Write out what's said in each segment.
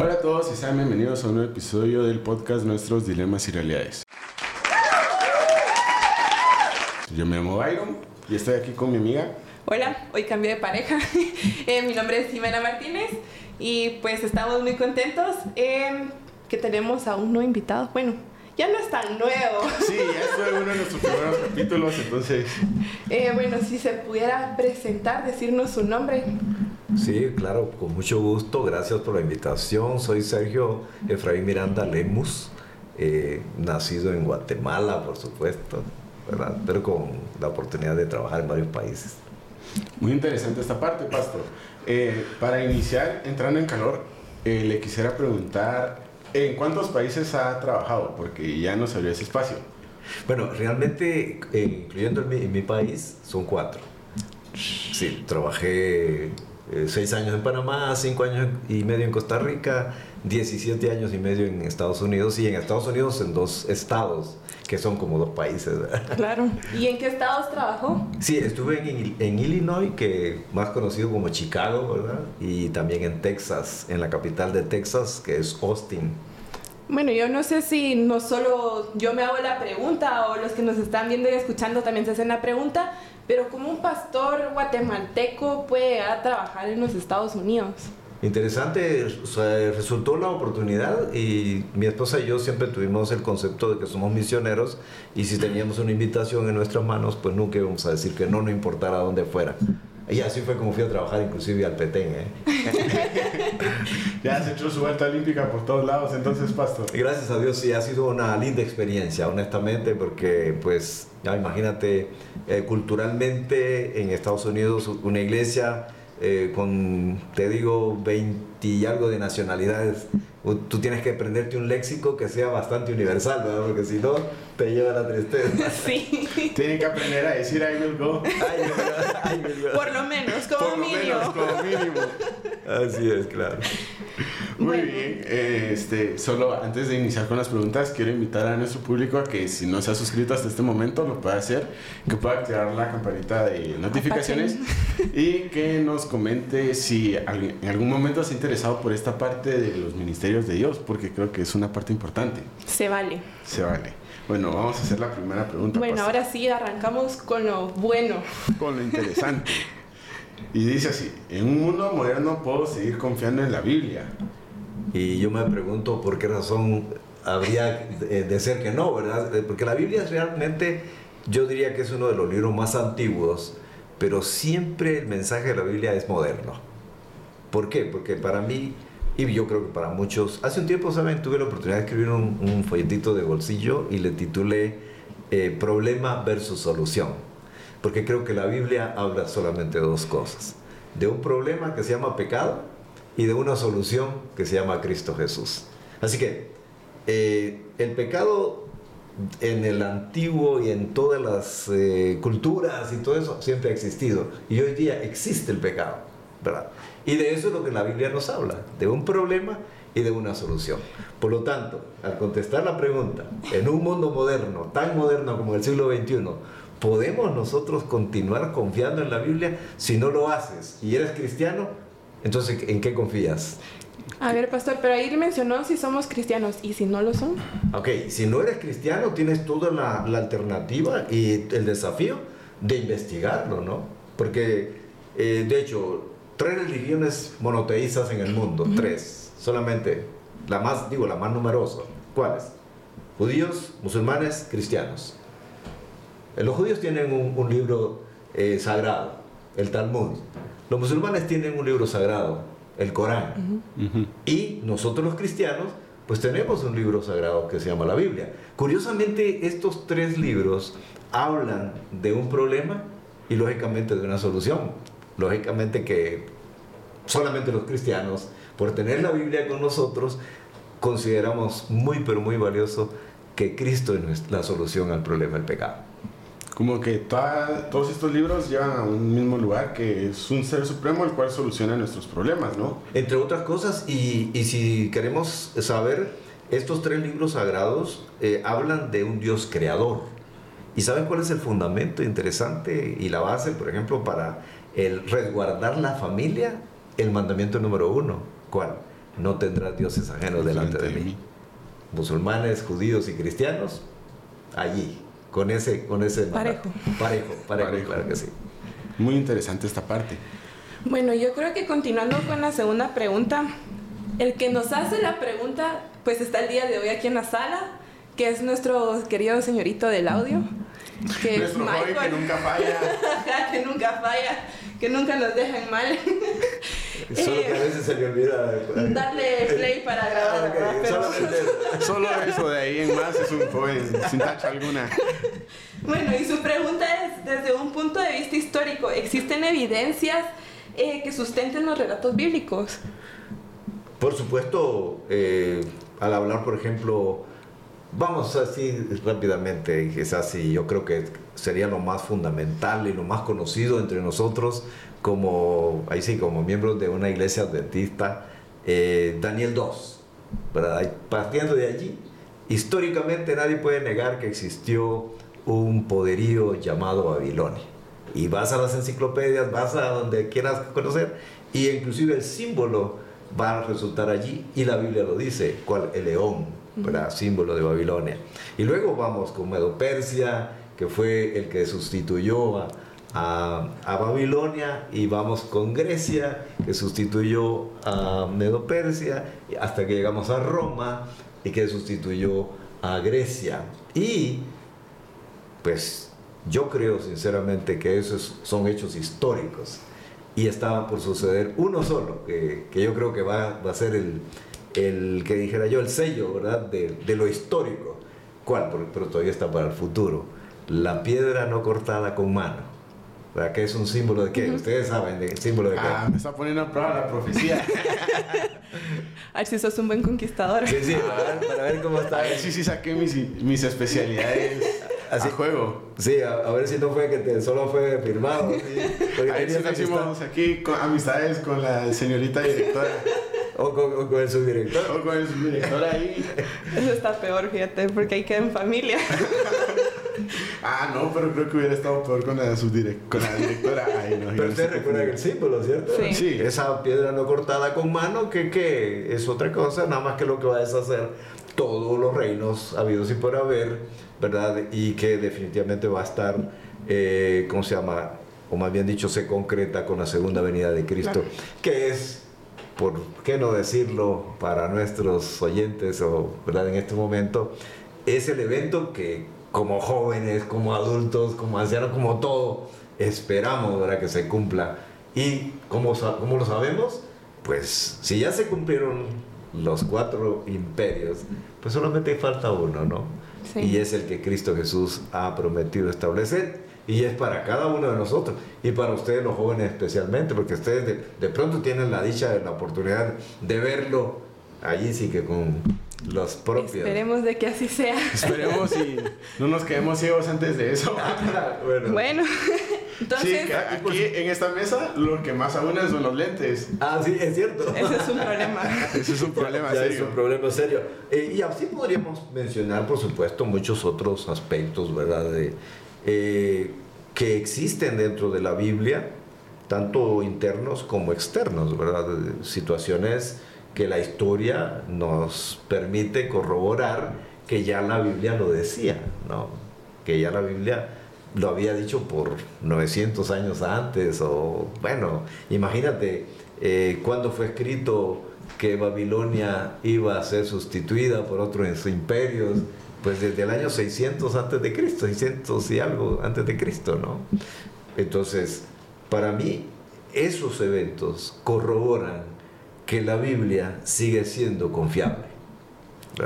Hola a todos y sean bienvenidos a un nuevo episodio del podcast Nuestros Dilemas y Realidades. Yo me llamo Byron y estoy aquí con mi amiga. Hola, hoy cambié de pareja. Eh, mi nombre es Jimena Martínez y pues estamos muy contentos eh, que tenemos a un nuevo invitado. Bueno, ya no es tan nuevo. Sí, ya fue uno de nuestros primeros capítulos, entonces... Eh, bueno, si se pudiera presentar, decirnos su nombre. Sí, claro, con mucho gusto. Gracias por la invitación. Soy Sergio Efraín Miranda Lemus, eh, nacido en Guatemala, por supuesto, ¿verdad? pero con la oportunidad de trabajar en varios países. Muy interesante esta parte, Pastor. Eh, para iniciar, entrando en calor, eh, le quisiera preguntar, ¿en cuántos países ha trabajado? Porque ya nos abrió ese espacio. Bueno, realmente, eh, incluyendo en mi, en mi país, son cuatro. Sí, trabajé eh, seis años en Panamá, cinco años y medio en Costa Rica, 17 años y medio en Estados Unidos y en Estados Unidos en dos estados que son como dos países. ¿verdad? Claro. ¿Y en qué estados trabajó? Sí, estuve en, en Illinois, que más conocido como Chicago, ¿verdad? Y también en Texas, en la capital de Texas, que es Austin. Bueno, yo no sé si no solo yo me hago la pregunta o los que nos están viendo y escuchando también se hacen la pregunta, pero ¿cómo un pastor guatemalteco puede llegar a trabajar en los Estados Unidos? Interesante, resultó la oportunidad y mi esposa y yo siempre tuvimos el concepto de que somos misioneros y si teníamos una invitación en nuestras manos, pues nunca íbamos a decir que no, no importara dónde fuera. Y así fue como fui a trabajar inclusive al Petén. ¿eh? Ya se echó su vuelta olímpica por todos lados, entonces, Pastor. Y gracias a Dios sí ha sido una linda experiencia, honestamente, porque pues ya imagínate, eh, culturalmente en Estados Unidos una iglesia eh, con, te digo, 20 y algo de nacionalidades, tú tienes que aprenderte un léxico que sea bastante universal, ¿verdad? Porque si no, te lleva la tristeza. Sí, Tienen que aprender a decir I will go. Mi Dios. por lo menos, como Por lo mínimo. menos, como mínimo. Así es, claro. Muy Bueno. bien, eh, este, solo antes de iniciar con las preguntas, quiero invitar a nuestro público a que si no se ha suscrito hasta este momento, lo pueda hacer, que pueda activar la campanita de notificaciones y que nos comente si en algún momento se ha interesado por esta parte de los ministerios de Dios, porque creo que es una parte importante. Se vale. Se vale. Bueno, vamos a hacer la primera pregunta. Bueno, pastor, ahora sí arrancamos con lo bueno. Con lo interesante. Y dice así, en un mundo moderno puedo seguir confiando en la Biblia. Y yo me pregunto por qué razón habría de de ser que no, ¿verdad? Eh, Porque la Biblia es realmente, yo diría que es uno de los libros más antiguos, pero siempre el mensaje de la Biblia es moderno. ¿Por qué? Porque para mí, y yo creo que para muchos, hace un tiempo, ¿saben? Tuve la oportunidad de escribir un, folletito de bolsillo y le titulé eh, Problema versus Solución. Porque creo que la Biblia habla solamente de dos cosas. De un problema que se llama pecado y de una solución que se llama Cristo Jesús. Así que eh, el pecado en el antiguo y en todas las eh, culturas y todo eso siempre ha existido. Y hoy día existe el pecado, ¿verdad? Y de eso es lo que la Biblia nos habla, de un problema y de una solución. Por lo tanto, al contestar la pregunta, en un mundo moderno, tan moderno como el siglo XXI, ¿podemos nosotros continuar confiando en la Biblia? Si no lo haces y eres cristiano, entonces ¿en qué confías? A ver, pastor, pero ahí mencionó si somos cristianos y si no lo son. Ok, si no eres cristiano, tienes toda la, la alternativa y el desafío de investigarlo, ¿no? Porque, eh, de hecho, tres religiones monoteístas en el mundo, tres, solamente, la más, digo, la más numerosa. ¿Cuáles? Judíos, musulmanes, cristianos. Eh, Los judíos tienen un, un libro eh, sagrado, el Talmud. Los musulmanes tienen un libro sagrado, el Corán. Y nosotros los cristianos, pues tenemos un libro sagrado que se llama la Biblia. Curiosamente, estos tres libros hablan de un problema y lógicamente de una solución. Lógicamente que solamente los cristianos, por tener la Biblia con nosotros, consideramos muy pero muy valioso que Cristo es la solución al problema del pecado. Como que toda- todos estos libros llevan a un mismo lugar, que es un ser supremo el cual soluciona nuestros problemas, ¿no? Entre otras cosas, y, y si queremos saber, estos tres libros sagrados eh, hablan de un Dios creador. ¿Y saben cuál es el fundamento interesante y la base, por ejemplo, para el resguardar la familia? El mandamiento número uno. ¿Cuál? no tendrás dioses ajenos delante de mí. Musulmanes, judíos y cristianos, allí, con ese, con ese parejo. Parejo, parejo, parejo. claro que sí. Muy interesante esta parte. Bueno, yo creo que continuando con la segunda pregunta, el que nos hace la pregunta, pues está el día de hoy aquí en la sala, que es nuestro querido señorito del audio, que nuestro es Michael. que nunca falla. que nunca falla, que nunca nos dejan mal. Solo que a veces se le olvida darle play para grabar. Ah, solo, eso de ahí en más es un joven sin tacha alguna. Bueno, y su pregunta es, desde un punto de vista histórico, ¿existen evidencias eh, que sustenten los relatos bíblicos? Por supuesto, eh, al hablar, por ejemplo, vamos así rápidamente, quizás sí, yo creo que sería lo más fundamental y lo más conocido entre nosotros como, ahí sí, como miembros de una iglesia adventista, eh, Daniel 2, Partiendo de allí, históricamente nadie puede negar que existió un poderío llamado Babilonia. Y vas a las enciclopedias, vas a donde quieras conocer, y inclusive el símbolo va a resultar allí y la Biblia lo dice, cual el león, símbolo de Babilonia. Y luego vamos con Medo Persia, que fue el que sustituyó a, a, Babilonia, y vamos con Grecia, que sustituyó a Medo Persia, hasta que llegamos a Roma, y que sustituyó a Grecia. Y pues yo creo sinceramente que esos son hechos históricos y estaba por suceder uno solo, que, que yo creo que va, va, a ser el, el, que dijera yo, el sello, ¿verdad?, de, de lo histórico. ¿Cuál? Pero todavía está para el futuro. La piedra no cortada con mano. ¿Verdad? Que es un símbolo de qué? Ustedes saben, de, símbolo de qué. Ah, me está poniendo a prueba la profecía. a ver si sos un buen conquistador. Sí, sí, para ver, cómo está. A ver si sí saqué mis, mis especialidades Así juego. Sí, a, ver si no fue que te, solo fue firmado. ¿sí? Ahí sí hicimos aquí con, amistades con la señorita directora. O con, el subdirector. O con el subdirector ahí. Eso está peor, fíjate, porque ahí queda en familia. ah, no, pero creo que hubiera estado peor con la, con la directora. Ay, no, pero usted recuerda el símbolo, ¿cierto? Sí. sí. Esa piedra no cortada con mano, que, que es otra cosa, nada más que lo que va a deshacer todos los reinos habidos y por haber ¿verdad? Y que definitivamente va a estar, eh, ¿cómo se llama? O más bien dicho, se concreta con la segunda venida de Cristo, que es, por qué no decirlo para nuestros oyentes, o, ¿verdad? En este momento, es el evento que como jóvenes, como adultos, como ancianos, como todo, esperamos, ¿verdad? Que se cumpla. ¿Y cómo, cómo lo sabemos? Pues si ya se cumplieron los cuatro imperios, pues solamente falta uno, ¿no? y es el que Cristo Jesús ha prometido establecer y es para cada uno de nosotros y para ustedes los jóvenes especialmente, porque ustedes de, pronto tienen la dicha, la oportunidad de verlo allí sí que con los propios. Esperemos de que así sea. Esperemos y no nos quedemos ciegos antes de eso. bueno. bueno. Entonces, sí, aquí en esta mesa lo que más abunda son los lentes. Ah, sí, es cierto. Ese es un problema. Ese es un problema serio. Es un problema serio. Eh, y así podríamos mencionar, por supuesto, muchos otros aspectos, ¿verdad? De, eh, que existen dentro de la Biblia, tanto internos como externos, ¿verdad? Situaciones que la historia nos permite corroborar que ya la Biblia lo decía, ¿no? Que ya la Biblia lo había dicho por 900 años antes, o bueno, imagínate eh, cuando fue escrito que Babilonia iba a ser sustituida por otros imperios, pues desde el año 600 antes de Cristo, 600 y algo antes de Cristo, ¿no? Entonces, para mí, esos eventos corroboran que la Biblia sigue siendo confiable.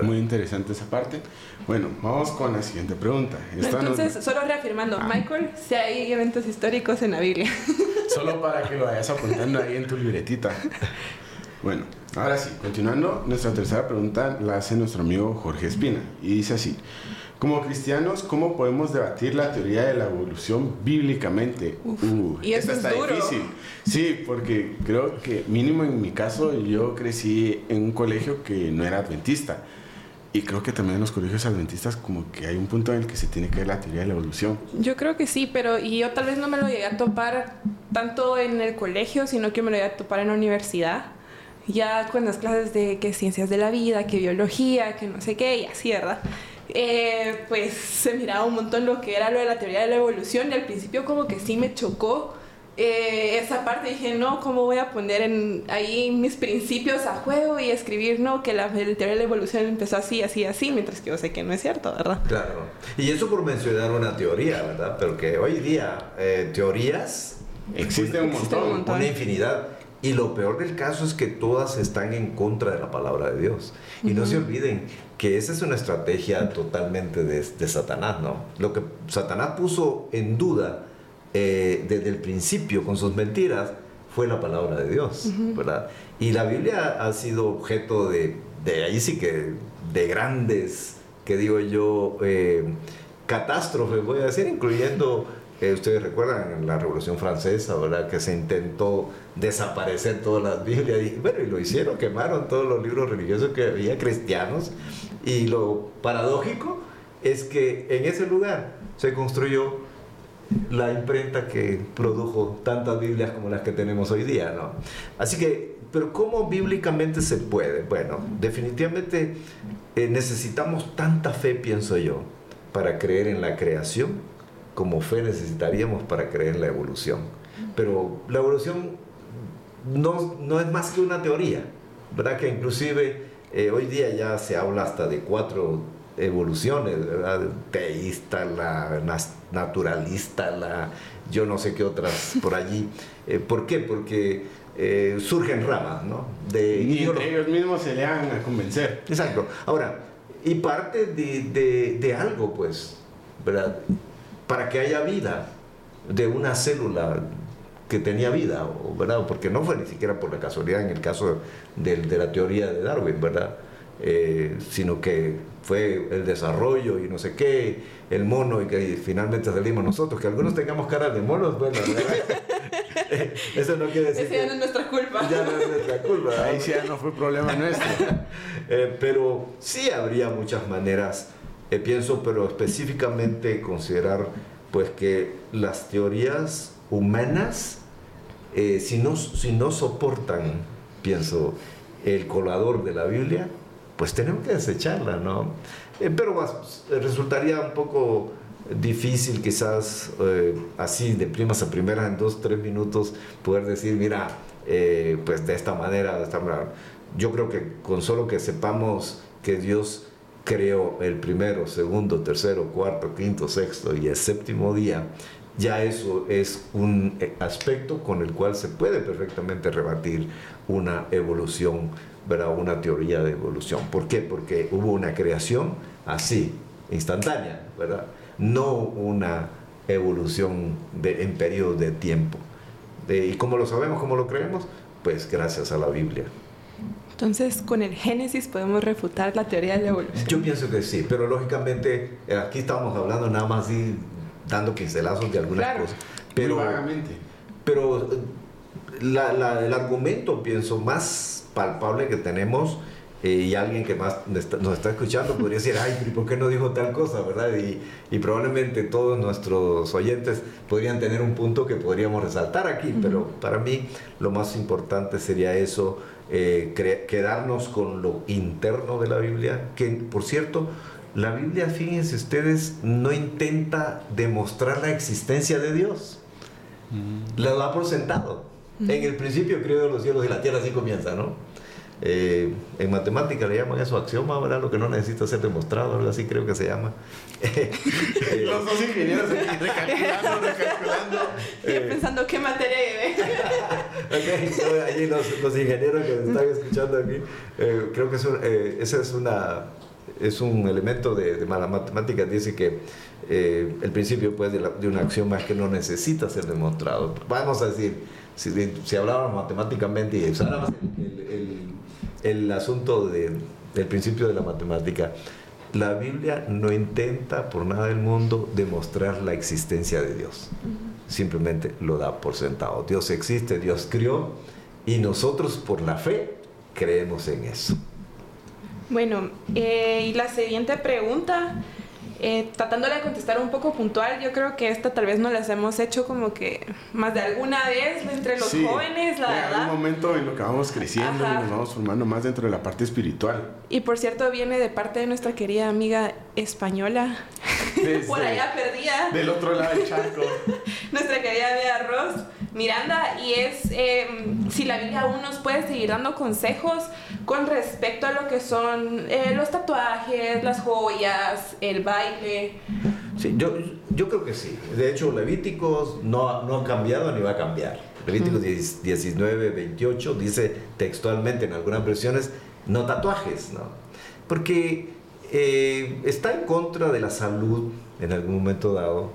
Muy interesante esa parte. Bueno, vamos con la siguiente pregunta. Entonces, solo reafirmando, ah. Michael, si hay eventos históricos en la Biblia. Solo para que lo vayas apuntando ahí en tu libretita. Bueno, ahora sí, continuando, nuestra tercera pregunta la hace nuestro amigo Jorge Espina y dice así. Como cristianos, ¿cómo podemos debatir la teoría de la evolución bíblicamente? uh, y eso está difícil. Sí, porque creo que mínimo en mi caso yo crecí en un colegio que no era adventista. Y creo que también en los colegios adventistas como que hay un punto en el que se tiene que ver la teoría de la evolución. Yo creo que sí, pero y yo tal vez no me lo llegué a topar tanto en el colegio, sino que me lo llegué a topar en la universidad. Ya con las clases de que ciencias de la vida, que biología, que no sé qué, y así, ¿verdad? Eh, pues se miraba un montón lo que era lo de la teoría de la evolución y al principio como que sí me chocó eh, esa parte dije, no, ¿cómo voy a poner en, ahí mis principios a juego y escribir, no, que la, teoría de la evolución empezó así, así, así, mientras que yo sé que no es cierto, ¿verdad? Claro. Y eso por mencionar una teoría, ¿verdad? Pero que hoy día eh, teorías existen un montón, un montón, una infinidad. Y lo peor del caso es que todas están en contra de la palabra de Dios. Y no se olviden que esa es una estrategia totalmente de, de Satanás, ¿no? Lo que Satanás puso en duda eh, desde el principio con sus mentiras fue la palabra de Dios, ¿verdad? Y la Biblia ha sido objeto de, de ahí sí que, de grandes, que digo yo, eh, catástrofes, voy a decir, incluyendo, eh, ustedes recuerdan en la Revolución Francesa, ¿verdad? Que se intentó desaparecer todas las Biblias, y bueno, y lo hicieron, quemaron todos los libros religiosos que había cristianos, y lo paradójico es que en ese lugar se construyó la imprenta que produjo tantas Biblias como las que tenemos hoy día, ¿no? Así que, pero ¿cómo bíblicamente se puede? Bueno, definitivamente eh, necesitamos tanta fe, pienso yo, para creer en la creación, como fe necesitaríamos para creer en la evolución. Pero la evolución no, no es más que una teoría, ¿verdad? Que inclusive eh, hoy día ya se habla hasta de cuatro evoluciones, ¿verdad? Teísta, la naturalista, la yo no sé qué otras por allí. Eh, ¿Por qué? Porque eh, surgen ramas, ¿no? De, y ellos mismos se le van a convencer. Exacto. Ahora, y parte de, de, de, algo, pues, ¿verdad? Para que haya vida de una célula que tenía vida, ¿verdad? Porque no fue ni siquiera por la casualidad en el caso de, de la teoría de Darwin, ¿verdad? Eh, sino que fue el desarrollo y no sé qué, el mono y que finalmente salimos nosotros, que algunos tengamos caras de monos, bueno, eso no quiere decir... Eso ya no es nuestra culpa. Ya no es nuestra culpa. Ahí sí ya no fue problema nuestro. Eh, pero sí habría muchas maneras, eh, pienso, pero específicamente considerar pues que las teorías humanas, si, no, si no soportan, pienso, el colador de la Biblia, pues tenemos que desecharla, ¿no? Eh, pero resultaría un poco difícil quizás eh, así de primas a primeras en dos, tres minutos poder decir, mira, eh, pues de esta manera, de esta manera. Yo creo que con solo que sepamos que Dios creó el primero, segundo, tercero, cuarto, quinto, sexto y el séptimo día, ya eso es un aspecto con el cual se puede perfectamente rebatir una evolución ¿verdad? una teoría de evolución. ¿Por qué? Porque hubo una creación así, instantánea, ¿verdad? No una evolución de, en periodo de tiempo. ¿Y cómo lo sabemos, cómo lo creemos? Pues gracias a la Biblia. Entonces, con el Génesis podemos refutar la teoría de la evolución. Yo pienso que sí, pero lógicamente eh, aquí estamos hablando nada más y dando pincelazos de algunas cosas. Pero, vagamente. Pero eh, la, el argumento, pienso, más palpable que tenemos eh, y alguien que más nos está escuchando podría decir, ay, ¿por qué no dijo tal cosa? ¿verdad? Y, y, probablemente todos nuestros oyentes podrían tener un punto que podríamos resaltar aquí, pero para mí lo más importante sería eso, eh, quedarnos con lo interno de la Biblia, que por cierto, la Biblia, fíjense ustedes, no intenta demostrar la existencia de Dios, la da por sentado. En el principio creó los cielos y la tierra, así comienza, ¿no? Eh, en matemática le llaman eso axioma, ¿verdad? Lo que no necesita ser demostrado, algo así creo que se llama. los dos ingenieros recalculando, recalculando. Eh, pensando qué materia okay, allí los, los, ingenieros que están escuchando aquí, eh, creo que eso, eh, ese es, una, es un elemento de, de matemática, dice que el principio pues, de, la, de una axioma es que no necesita ser demostrado. Vamos a decir, si, si hablábamos matemáticamente y usáramos el, el, el asunto de, del principio de la matemática, la Biblia no intenta por nada del mundo demostrar la existencia de Dios. Simplemente lo da por sentado. Dios existe, Dios crió y nosotros por la fe creemos en eso. Bueno, eh, y la siguiente pregunta Eh, tratándole de contestar un poco puntual, yo creo que esta tal vez no las hemos hecho como que más de alguna vez entre los jóvenes, la verdad. Hay un momento en lo que vamos creciendo y nos vamos formando más dentro de la parte espiritual. Y por cierto, viene de parte de nuestra querida amiga española, por allá perdida. Del otro lado del charco. nuestra querida amiga Ross Miranda, y es em, si la Biblia aún nos puede seguir dando consejos con respecto a lo que son eh, los tatuajes, las joyas, el baile. Sí, yo, yo creo que sí. De hecho, Levíticos no, no ha cambiado ni va a cambiar. Levíticos 19, 28 dice textualmente en algunas versiones, no tatuajes, ¿no? Porque eh, está en contra de la salud en algún momento dado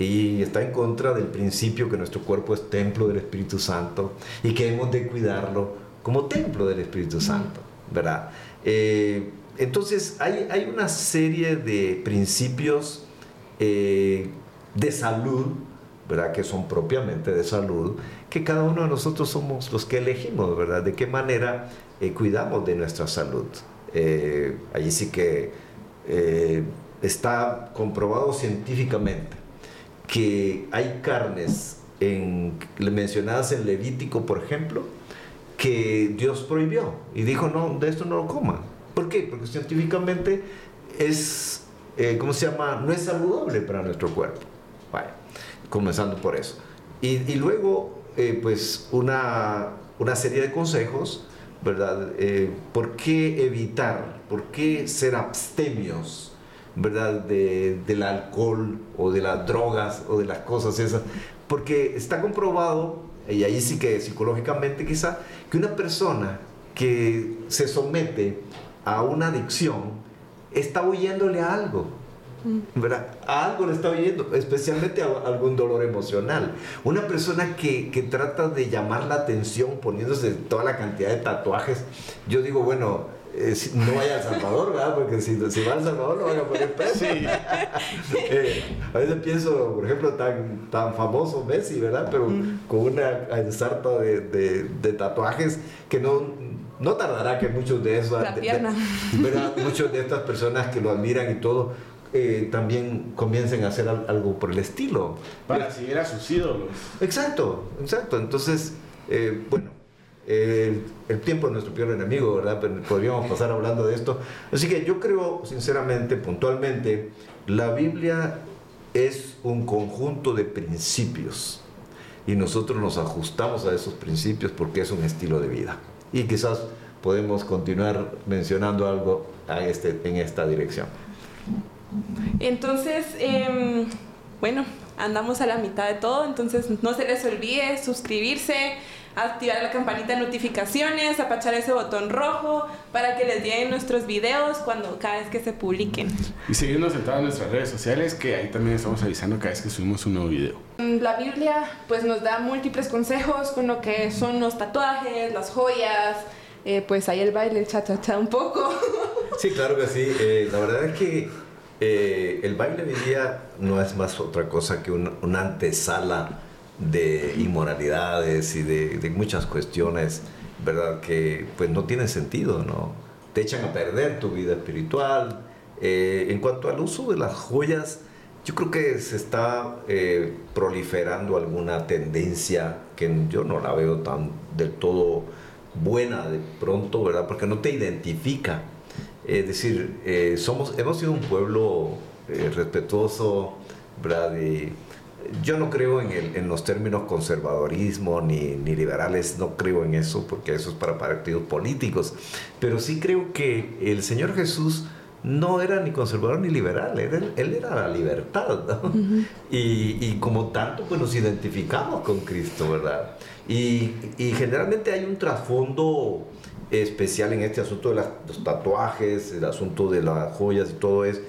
y está en contra del principio que nuestro cuerpo es templo del Espíritu Santo y que hemos de cuidarlo como templo del Espíritu Santo, ¿verdad? Eh, entonces hay, hay, una serie de principios eh, de salud, ¿verdad? Que son propiamente de salud, que cada uno de nosotros somos los que elegimos, ¿verdad? De qué manera eh, cuidamos de nuestra salud. allí sí que está comprobado científicamente que hay carnes en, mencionadas en Levítico, por ejemplo, que Dios prohibió y dijo, no, de esto no lo coman. ¿Por qué? Porque científicamente es, eh, ¿cómo se llama? No es saludable para nuestro cuerpo. Vaya, comenzando por eso. Y, luego, eh, pues, una, una, serie de consejos, ¿verdad? Eh, ¿Por qué evitar? ¿Por qué ser abstemios? ¿Verdad? De, del alcohol o de las drogas o de las cosas esas. Porque está comprobado, y ahí sí que psicológicamente quizá, que una persona que se somete a una adicción está huyéndole a algo. Mm. ¿verdad? A algo le está huyendo, especialmente a algún dolor emocional. Una persona que, que trata de llamar la atención poniéndose toda la cantidad de tatuajes, yo digo, bueno, eh, no vaya a El Salvador, ¿verdad? Porque si, si va a El Salvador lo van a poner preso. Eh, a veces pienso, por ejemplo, tan, tan famoso Messi, ¿verdad? Pero mm. con una ensarta de, de, tatuajes que no, no tardará que muchos de esos... La pierna. ¿verdad? Muchos de estas personas que lo admiran y todo, eh, también comiencen a hacer algo por el estilo. Para seguir a sus ídolos. Exacto, exacto. Entonces, bueno el tiempo es nuestro peor enemigo, ¿verdad? Pero podríamos pasar hablando de esto. Así que yo creo, sinceramente, puntualmente, la Biblia es un conjunto de principios y nosotros nos ajustamos a esos principios porque es un estilo de vida. Y quizás podemos continuar mencionando algo a este, en esta dirección. Entonces, em, bueno, andamos a la mitad de todo, entonces no se les olvide suscribirse activar la campanita de notificaciones, apachar ese botón rojo para que les lleguen nuestros videos cuando cada vez que se publiquen. Y seguirnos en todas nuestras redes sociales que ahí también estamos avisando cada vez que subimos un nuevo video. Mm, la Biblia pues nos da múltiples consejos con lo que son los tatuajes, las joyas, eh, pues ahí el baile, cha cha cha un poco. Sí, claro que sí. Eh, la verdad es que eh, el baile hoy día no es más otra cosa que una antesala de inmoralidades y de, muchas cuestiones, ¿verdad? Que pues no tienen sentido, ¿no? Te echan a perder tu vida espiritual. Eh, en cuanto al uso de las joyas, yo creo que se está eh, proliferando alguna tendencia que yo no la veo tan del todo buena de pronto, ¿verdad? Porque no te identifica. Es decir, eh, somos, hemos sido un pueblo respetuoso, ¿verdad? Yo no creo en, el, en, los términos conservadorismo ni, ni, liberales, no creo en eso porque eso es para partidos políticos, pero sí creo que el Señor Jesús no era ni conservador ni liberal, él, él era la libertad, y, y, como tanto pues nos identificamos con Cristo, ¿verdad? Y, y generalmente hay un trasfondo especial en este asunto de los tatuajes, el asunto de las joyas y todo eso.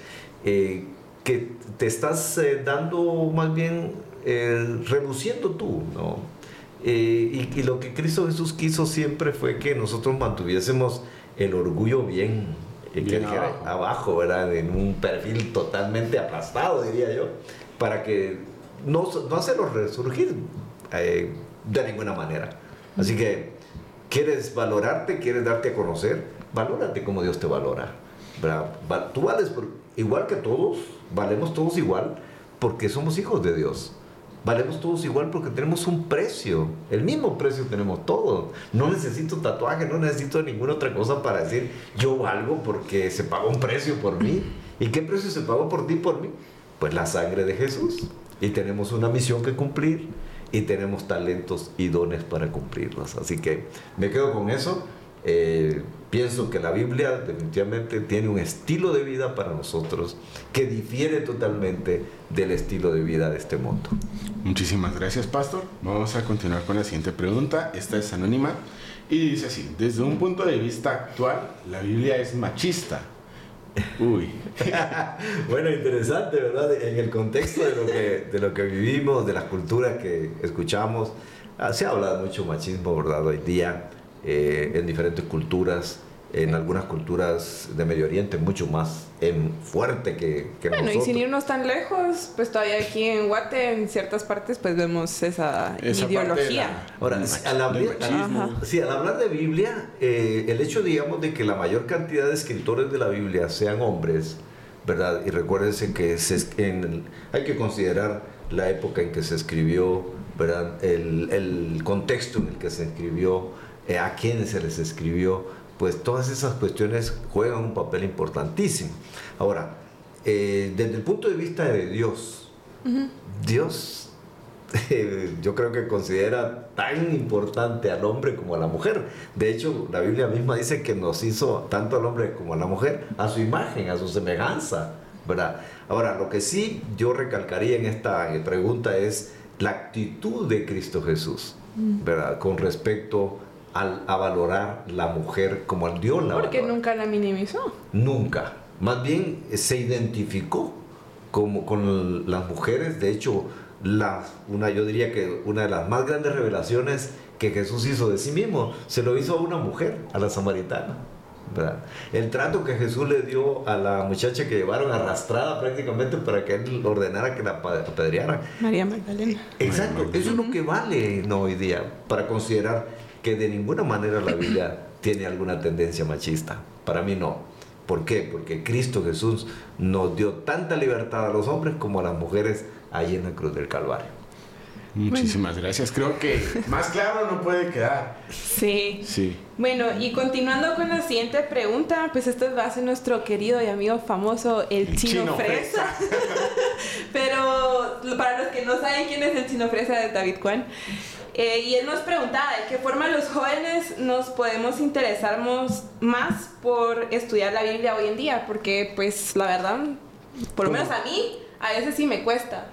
Eh, que te estás eh, dando más bien eh, reduciendo tú, ¿no? Eh, y, lo que Cristo Jesús quiso siempre fue que nosotros mantuviésemos el orgullo bien, abajo. ¿verdad? En un perfil totalmente aplastado, diría yo, para que no, no hacerlo resurgir de ninguna manera. Así que, ¿quieres valorarte? ¿Quieres darte a conocer? Valórate como Dios te valora. ¿verdad? Tú vales por, igual que todos, valemos todos igual porque somos hijos de Dios. Valemos todos igual porque tenemos un precio, el mismo precio tenemos todos. No necesito tatuaje, no necesito ninguna otra cosa para decir yo valgo porque se pagó un precio por mí. ¿Y qué precio se pagó por ti, por mí? Pues la sangre de Jesús. Y tenemos una misión que cumplir y tenemos talentos y dones para cumplirlos. Así que me quedo con eso. Eh, pienso que la Biblia definitivamente tiene un estilo de vida para nosotros que difiere totalmente del estilo de vida de este mundo. Muchísimas gracias, Pastor. Vamos a continuar con la siguiente pregunta. Esta es anónima y dice así, desde un punto de vista actual, la Biblia es machista. Uy. bueno, interesante, ¿verdad? En el contexto de lo, que, de lo que vivimos, de las culturas que escuchamos, ah, se habla de mucho machismo, ¿verdad? Hoy día eh, en diferentes culturas, en algunas culturas de Medio Oriente mucho más en fuerte que, que bueno, y sin irnos tan lejos, pues todavía aquí en Guate, en ciertas partes, pues vemos esa, ideología. Ahora, al, hablar, sí, al hablar de Biblia, eh, el hecho, digamos, de que la mayor cantidad de escritores de la Biblia sean hombres, ¿verdad? Y recuérdense que en, hay que considerar la época en que se escribió, ¿verdad? El, el contexto en el que se escribió, eh, a quiénes se les escribió, pues todas esas cuestiones juegan un papel importantísimo. Ahora, eh, desde el punto de vista de Dios, Dios yo creo que considera tan importante al hombre como a la mujer. De hecho, la Biblia misma dice que nos hizo tanto al hombre como a la mujer a su imagen, a su semejanza, ¿verdad? Ahora, lo que sí yo recalcaría en esta pregunta es la actitud de Cristo Jesús, ¿verdad? Con respecto a valorar la mujer como al Dios la Porque nunca la minimizó. Nunca. Más bien se identificó como con las mujeres. De hecho, la, una, yo diría que una de las más grandes revelaciones que Jesús hizo de sí mismo, se lo hizo a una mujer, a la samaritana. El trato que Jesús le dio a la muchacha que llevaron arrastrada prácticamente para que él ordenara que la apedrearan. María Magdalena. Exacto, eso es lo que vale no, hoy día para considerar que de ninguna manera la Biblia tiene alguna tendencia machista. Para mí no. ¿Por qué? Porque Cristo Jesús nos dio tanta libertad a los hombres como a las mujeres ahí en la cruz del Calvario. Muchísimas gracias. Creo que más claro no puede quedar. Sí. Sí. Bueno, y continuando con la siguiente pregunta, pues esto va a ser nuestro querido y amigo famoso, el, chino, fresa. Pero para los que no saben quién es el chino fresa de David Juan, eh, y él nos preguntaba de qué forma los jóvenes nos podemos interesarnos más por estudiar la Biblia hoy en día, porque pues la verdad, por lo menos a mí, a veces sí me cuesta.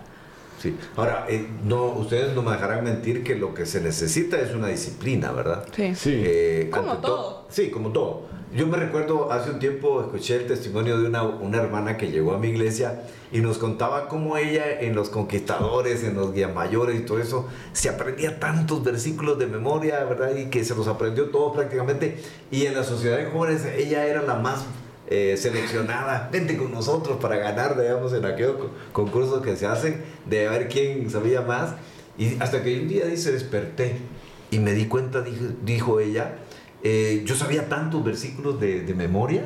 Sí, ahora, eh, no, ustedes no me dejarán mentir que lo que se necesita es una disciplina, ¿verdad? Sí. sí. Eh, como todo. sí, como todo. Yo me recuerdo hace un tiempo escuché el testimonio de una, una, hermana que llegó a mi iglesia y nos contaba cómo ella en los conquistadores, en los guías mayores y todo eso, se aprendía tantos versículos de memoria, ¿verdad? Y que se los aprendió todos prácticamente. Y en la sociedad de jóvenes ella era la más eh, seleccionada. Vente con nosotros para ganar, digamos, en aquellos concursos que se hacen de ver quién sabía más. Y hasta que un día dice, desperté y me di cuenta, dijo, dijo ella, eh, yo sabía tantos versículos de, memoria,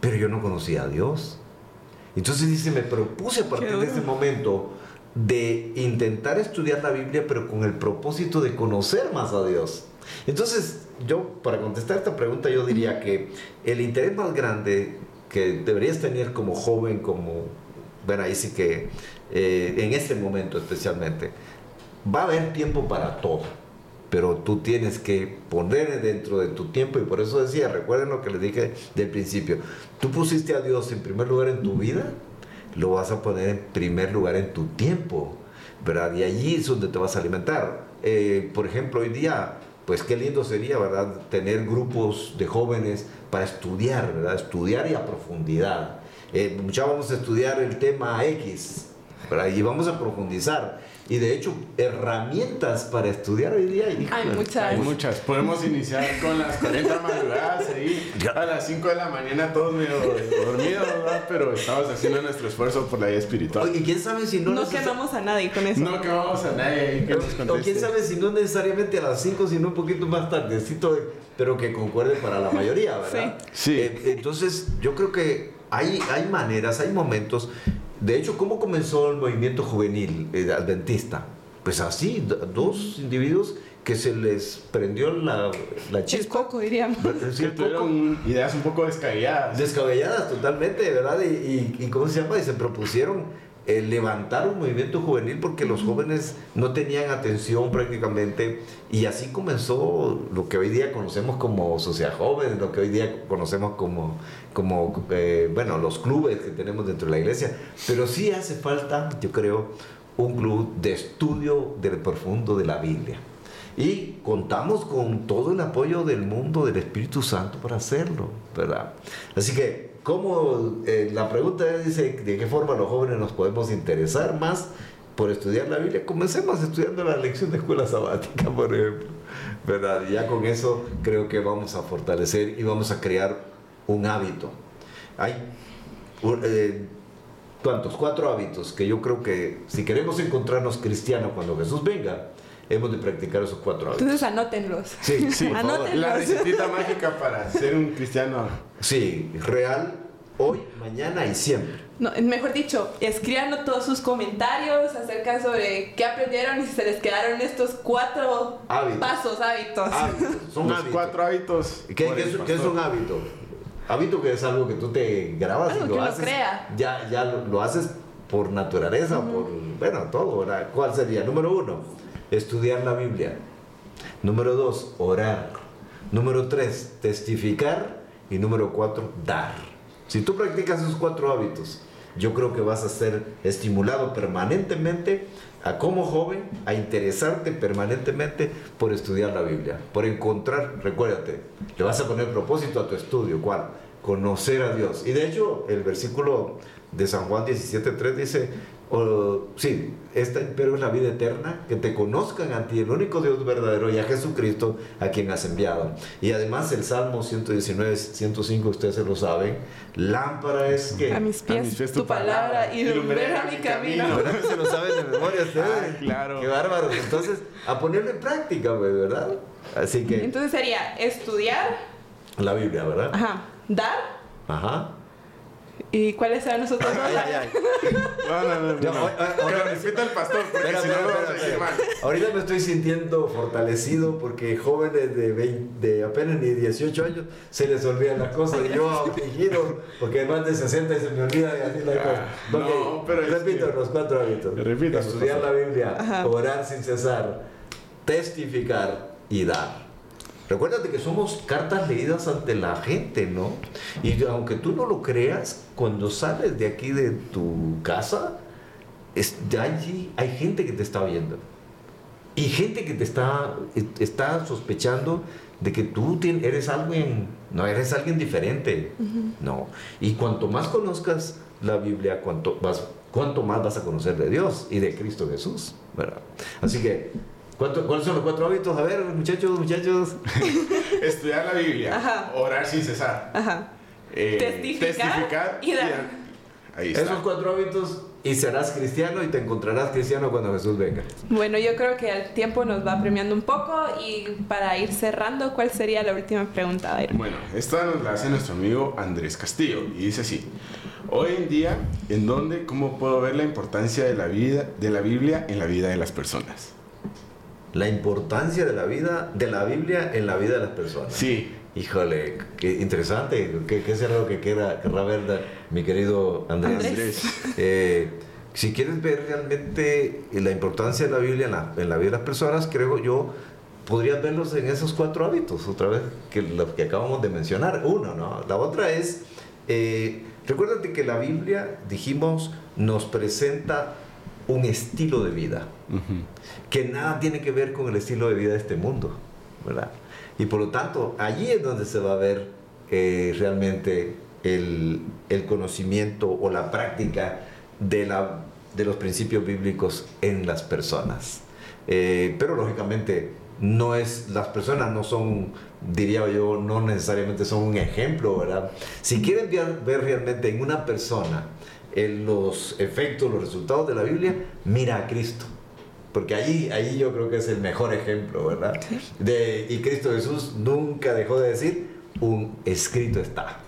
pero yo no conocía a Dios. Entonces dice, me propuse a partir de ese momento de intentar estudiar la Biblia, pero con el propósito de conocer más a Dios. Entonces, yo, para contestar esta pregunta, yo diría que el interés más grande que deberías tener como joven, como, bueno, ahí sí que, eh, en este momento especialmente, va a haber tiempo para todo pero tú tienes que poner dentro de tu tiempo y por eso decía, recuerden lo que les dije del principio, tú pusiste a Dios en primer lugar en tu vida, lo vas a poner en primer lugar en tu tiempo, ¿verdad? Y allí es donde te vas a alimentar. Eh, por ejemplo, hoy día, pues qué lindo sería, ¿verdad? Tener grupos de jóvenes para estudiar, ¿verdad? Estudiar y a profundidad. Eh, muchas vamos a estudiar el tema X, ¿verdad? Y vamos a profundizar. Y de hecho, herramientas para estudiar hoy día. Hay muchas. Hay muchas. Podemos iniciar con las 40 madrugadas ahí. A las 5 de la mañana todos medio dormidos, ¿verdad? Pero estamos haciendo nuestro esfuerzo por la vida espiritual. Oye, ¿quién sabe si no No quemamos a nadie con eso. No quemamos a nadie que nos O quién sabe si no necesariamente a las 5, sino un poquito más tardecito, pero que concuerde para la mayoría, ¿verdad? Sí. Sí. Eh, entonces, yo creo que hay, hay maneras, hay momentos. De hecho, ¿cómo comenzó el movimiento juvenil eh, adventista? Pues así, d- dos individuos que se les prendió la, la El chispa. coco, diríamos. Sí, Que el coco. tuvieron ideas un poco descabelladas. Descabelladas totalmente, ¿verdad? Y, y- y ¿cómo se llama? Y se propusieron eh, levantar un movimiento juvenil porque los jóvenes no tenían atención prácticamente y así comenzó lo que hoy día conocemos como sociedad joven, lo que hoy día conocemos como, como eh, bueno, los clubes que tenemos dentro de la iglesia. Pero sí hace falta, yo creo, un club de estudio del profundo de la Biblia. Y contamos con todo el apoyo del mundo del Espíritu Santo para hacerlo, ¿verdad? Así que, ¿cómo? eh, la pregunta es, dice, ¿de qué forma los jóvenes nos podemos interesar más por estudiar la Biblia? Comencemos estudiando la lección de escuela sabática, por ejemplo, ¿verdad? Y ya con eso creo que vamos a fortalecer y vamos a crear un hábito. Hay, eh, ¿cuántos? Cuatro hábitos que yo creo que si queremos encontrarnos cristianos cuando Jesús venga, hemos de practicar esos cuatro hábitos. Entonces anótenlos. Sí, sí, por favor. Anótenlos. La recetita mágica para ser un cristiano. Sí, real, hoy, mañana y siempre. No, mejor dicho, escríbanos todos sus comentarios acerca sobre qué aprendieron y si se les quedaron estos cuatro Hábitos. pasos, hábitos. Hábitos, son Los hábitos. cuatro hábitos. ¿Qué, qué es, qué es un hábito? Hábito que es algo que tú te grabas Algo y que lo uno haces. crea. Ya, ya lo, lo haces por naturaleza, por, bueno, todo. ¿verdad? ¿Cuál sería? Número uno, estudiar la Biblia. Número dos, orar. Número tres, testificar. Y número cuatro, dar. Si tú practicas esos cuatro hábitos, yo creo que vas a ser estimulado permanentemente a como joven a interesarte permanentemente por estudiar la Biblia, por encontrar, recuérdate, le vas a poner propósito a tu estudio, ¿cuál? Conocer a Dios. Y de hecho, el versículo de San Juan 17.3 dice, oh, sí, esta pero es la vida eterna, que te conozcan a ti, el único Dios verdadero, y a Jesucristo, a quien has enviado. Y además el Salmo 119, 105, ustedes se lo saben, lámpara es que... A mis pies, mis pies tu, palabra y ilumina mi camino. ¿Verdad que se lo saben de memoria ustedes? Ah, claro. Qué bárbaros. Entonces, a ponerlo en práctica, pues, ¿verdad? Así que, Entonces sería estudiar, la Biblia, ¿verdad? ajá, dar Ajá. Y cuáles serán nosotros dos. Ay, ay, ay. No, no, no. Que lo repita el pastor, porque Espera, si no espera, lo vamos a espera, decir mal. espera. Ahorita me estoy sintiendo fortalecido porque jóvenes de, 20 de apenas ni 18 años se les olvidan las cosas y yo afligido porque más de 60 y se me olvida de así las cosas. no, pero es repito que- los cuatro hábitos. Repita, Estudiar la Biblia, Ajá. orar sin cesar, testificar y dar. Recuérdate que somos cartas leídas ante la gente, ¿no? Y aunque tú no lo creas, cuando sales de aquí de tu casa, es, de allí hay gente que te está viendo. Y gente que te está, está sospechando de que tú eres alguien, no eres alguien diferente. No. Y cuanto más conozcas la Biblia, cuanto, vas, cuanto más vas a conocer de Dios y de Cristo Jesús. ¿verdad? Así que, ¿cuánto- ¿cuáles son los cuatro hábitos? A ver, muchachos, muchachos. Estudiar la Biblia. Ajá. Orar sin cesar. Ajá. eh, Testificar y dar. Ahí está. Esos cuatro hábitos y serás cristiano y te encontrarás cristiano cuando Jesús venga. Bueno, yo creo que el tiempo nos va premiando un poco y para ir cerrando, ¿cuál sería la última pregunta, Dairo? Bueno, esta nos la hace nuestro amigo Andrés Castillo y dice así: Hoy en día, ¿en dónde, cómo puedo ver la importancia de la vida, de la Biblia en la vida de las personas? La importancia de la vida, de la Biblia en la vida de las personas. Sí, Híjole, qué interesante. ¿Qué, qué será lo que quiera, querrá ver mi querido Andrés? Andrés. Eh, si quieres ver realmente la importancia de la Biblia en la, en la vida de las personas, creo yo, podrías verlos en esos cuatro hábitos, otra vez, que los que acabamos de mencionar. Uno, ¿no? La otra es, eh, recuérdate que la Biblia, dijimos, nos presenta un estilo de vida que nada tiene que ver con el estilo de vida de este mundo, ¿verdad? Y por lo tanto, allí es donde se va a ver eh, realmente el, el conocimiento o la práctica de la, de los principios bíblicos en las personas. Eh, pero lógicamente no es, las personas no son, diría yo, no necesariamente son un ejemplo, ¿verdad? Si quieren ver, ver realmente en una persona en los efectos, los resultados de la Biblia, mira a Cristo. Porque ahí, ahí yo creo que es el mejor ejemplo, ¿verdad? De, y Cristo Jesús nunca dejó de decir, un escrito está.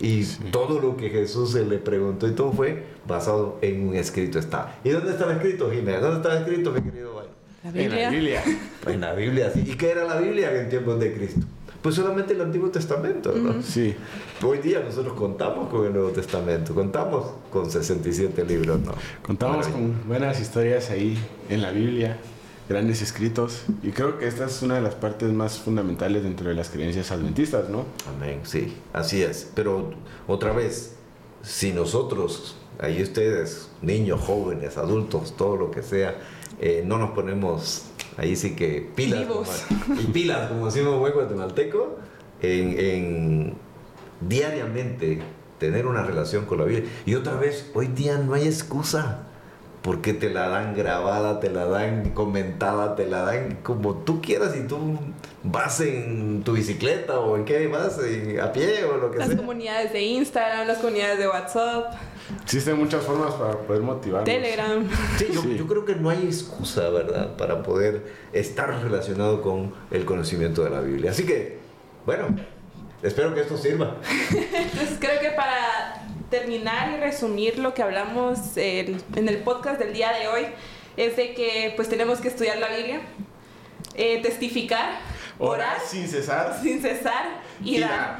Y todo lo que Jesús se le preguntó y todo fue basado en un escrito está. ¿Y dónde estaba escrito, Jiménez? ¿Dónde estaba escrito, mi querido? La En la Biblia. En la Biblia, sí. ¿Y qué era la Biblia en tiempos de Cristo? Pues solamente el Antiguo Testamento, ¿no? Sí. Hoy día nosotros contamos con el Nuevo Testamento, contamos con 67 libros, ¿no? Contamos Maravilla. con buenas historias ahí en la Biblia, grandes escritos. Y creo que esta es una de las partes más fundamentales dentro de las creencias adventistas, ¿no? Amén, sí, así es. Pero otra vez, si nosotros, ahí ustedes, niños, jóvenes, adultos, todo lo que sea, eh, no nos ponemos ahí sí que pilas, como, y pilas, como decimos buen guatemalteco, en, en diariamente tener una relación con la Biblia. Y otra vez, hoy día no hay excusa. Porque te la dan grabada, te la dan comentada, te la dan como tú quieras y tú vas en tu bicicleta o en qué vas, en- a pie o lo que Las sea. comunidades de Instagram, las comunidades de WhatsApp, Existen muchas formas para poder motivarnos. Telegram. Sí, yo, Sí. yo creo que no hay excusa, ¿verdad?, para poder estar relacionado con el conocimiento de la Biblia. Así que, bueno, espero que esto sirva. Entonces creo que para terminar y resumir lo que hablamos eh, en el podcast del día de hoy es de que pues tenemos que estudiar la Biblia, eh, testificar, Orar orar sin cesar. sin cesar y, dar.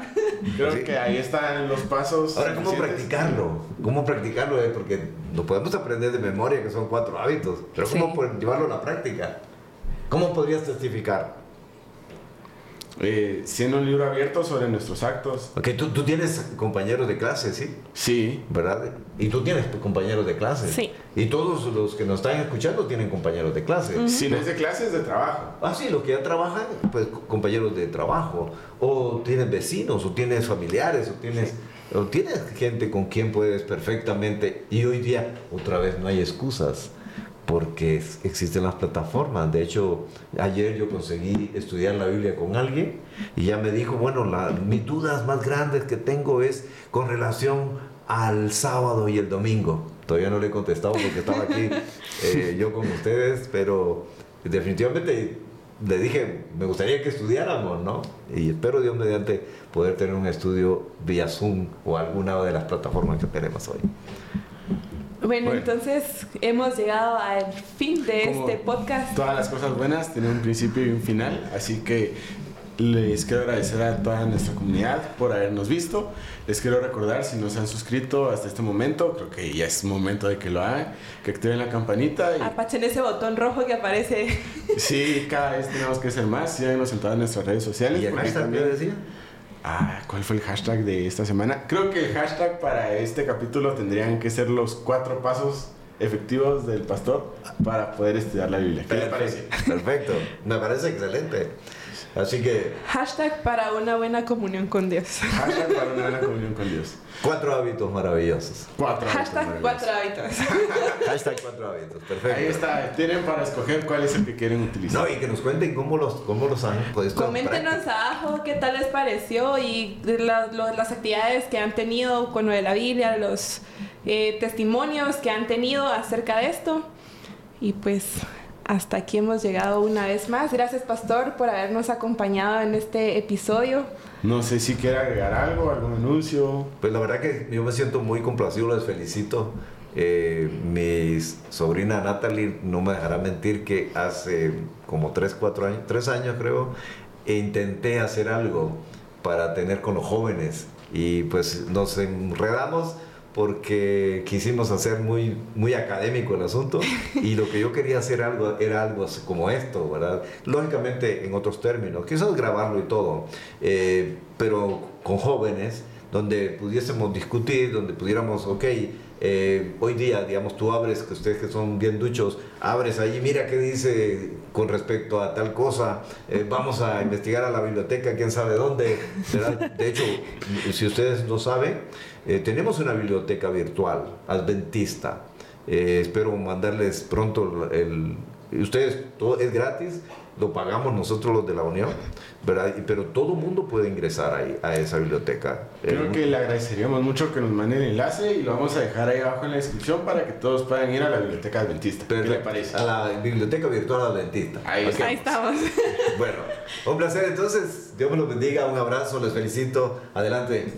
Creo Sí. que ahí están los pasos. Ahora, ¿cómo practicarlo? ¿Cómo practicarlo? eh? Porque lo podemos aprender de memoria, que son cuatro hábitos, pero ¿cómo Sí. llevarlo a la práctica? ¿Cómo podrías testificar? Eh, siendo un libro abierto sobre nuestros actos. Ok, tú, tú tienes compañeros de clase, ¿sí? Sí. ¿Verdad? Y tú tienes compañeros de clase. Sí. Y todos los que nos están escuchando tienen compañeros de clase. Si no es de clases, de trabajo. Ah, sí, los que ya trabajan, pues co- compañeros de trabajo, o tienes vecinos, o tienes familiares, o tienes, o tienes gente con quien puedes perfectamente. Y hoy día, otra vez, no hay excusas, porque existen las plataformas. De hecho, ayer yo conseguí estudiar la Biblia con alguien y ya me dijo, bueno, la, mis dudas más grandes que tengo es con relación al sábado y el domingo. Todavía no le he contestado porque estaba aquí eh, yo con ustedes, pero definitivamente le dije, me gustaría que estudiáramos, ¿no? Y espero Dios mediante poder tener un estudio vía Zoom o alguna de las plataformas que tenemos hoy. Bueno, Bueno. entonces hemos llegado al fin de Como este podcast. Todas las cosas buenas tienen un principio y un final, así que les quiero agradecer a toda nuestra comunidad por habernos visto. Les quiero recordar, si no se han suscrito hasta este momento, creo que ya es momento de que lo hagan, que activen la campanita y Apachen ese botón rojo que aparece. sí, cada vez tenemos que ser más. Síganos en todas nuestras redes sociales. ¿Y el hashtag también- decía? Ah, ¿cuál fue el hashtag de esta semana? Creo que el hashtag para este capítulo tendrían que ser los cuatro pasos efectivos del pastor para poder estudiar la Biblia. ¿Qué le parece? Perfecto, me parece excelente. Así que Hashtag para una buena comunión con Dios. Hashtag para una buena comunión con Dios. cuatro hábitos maravillosos. Cuatro. hábitos Hashtag maravillosos. cuatro hábitos. Hashtag cuatro hábitos, perfecto. Ahí está, tienen para escoger cuál es el que quieren utilizar. No, y que nos cuenten cómo los, cómo los han en Coméntenos abajo qué tal les pareció y la- lo- las actividades que han tenido con lo de la Biblia, los eh, testimonios que han tenido acerca de esto. Y pues hasta aquí hemos llegado una vez más. Gracias Pastor por habernos acompañado en este episodio. No sé si quiere agregar algo, algún anuncio. Pues la verdad que yo me siento muy complacido, les felicito. Eh, mi sobrina Natalie no me dejará mentir que hace como 3, 4 años, 3 años creo, intenté hacer algo para tener con los jóvenes y pues nos enredamos porque quisimos hacer muy, muy académico el asunto y lo que yo quería hacer algo era algo como esto, ¿verdad? Lógicamente en otros términos, quizás grabarlo y todo, eh, pero con jóvenes donde pudiésemos discutir, donde pudiéramos, ok, eh, hoy día, digamos, tú abres, que ustedes que son bien duchos, abres ahí, mira qué dice con respecto a tal cosa, eh, vamos a investigar a la biblioteca, quién sabe dónde, ¿verdad? De hecho, si ustedes no saben, eh, tenemos una biblioteca virtual, adventista, Eh, espero mandarles pronto el, ustedes, todo es gratis, lo pagamos nosotros los de la Unión, ¿verdad? pero todo el mundo puede ingresar ahí, a esa biblioteca. Creo Eh, que le agradeceríamos mucho que nos mande el enlace y lo vamos a dejar ahí abajo en la descripción para que todos puedan ir a la biblioteca adventista. ¿Qué le parece? A la Biblioteca Virtual Adventista. Ahí Ok. está. Ahí estamos. Bueno, un placer entonces. Dios me los bendiga. Un abrazo, les felicito. Adelante.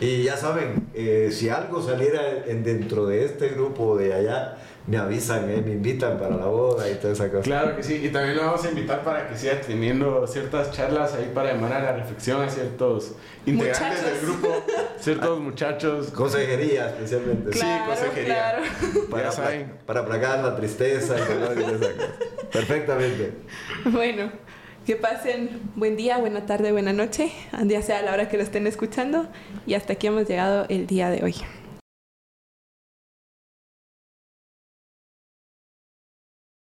Y ya saben, eh, si algo saliera en- dentro de este grupo de allá, me avisan, eh, me invitan para la boda y toda esa cosa. Claro que sí, y también lo vamos a invitar para que siga teniendo ciertas charlas ahí para llamar a la reflexión a ciertos integrantes Muchachos. del grupo, ciertos muchachos. Consejería especialmente. Claro, consejería. claro. Para, saben. para aplacar la tristeza y todo esa cosa. Perfectamente. Bueno, que pasen buen día, buena tarde, buena noche, ya sea a la hora que lo estén escuchando. Y hasta aquí hemos llegado el día de hoy.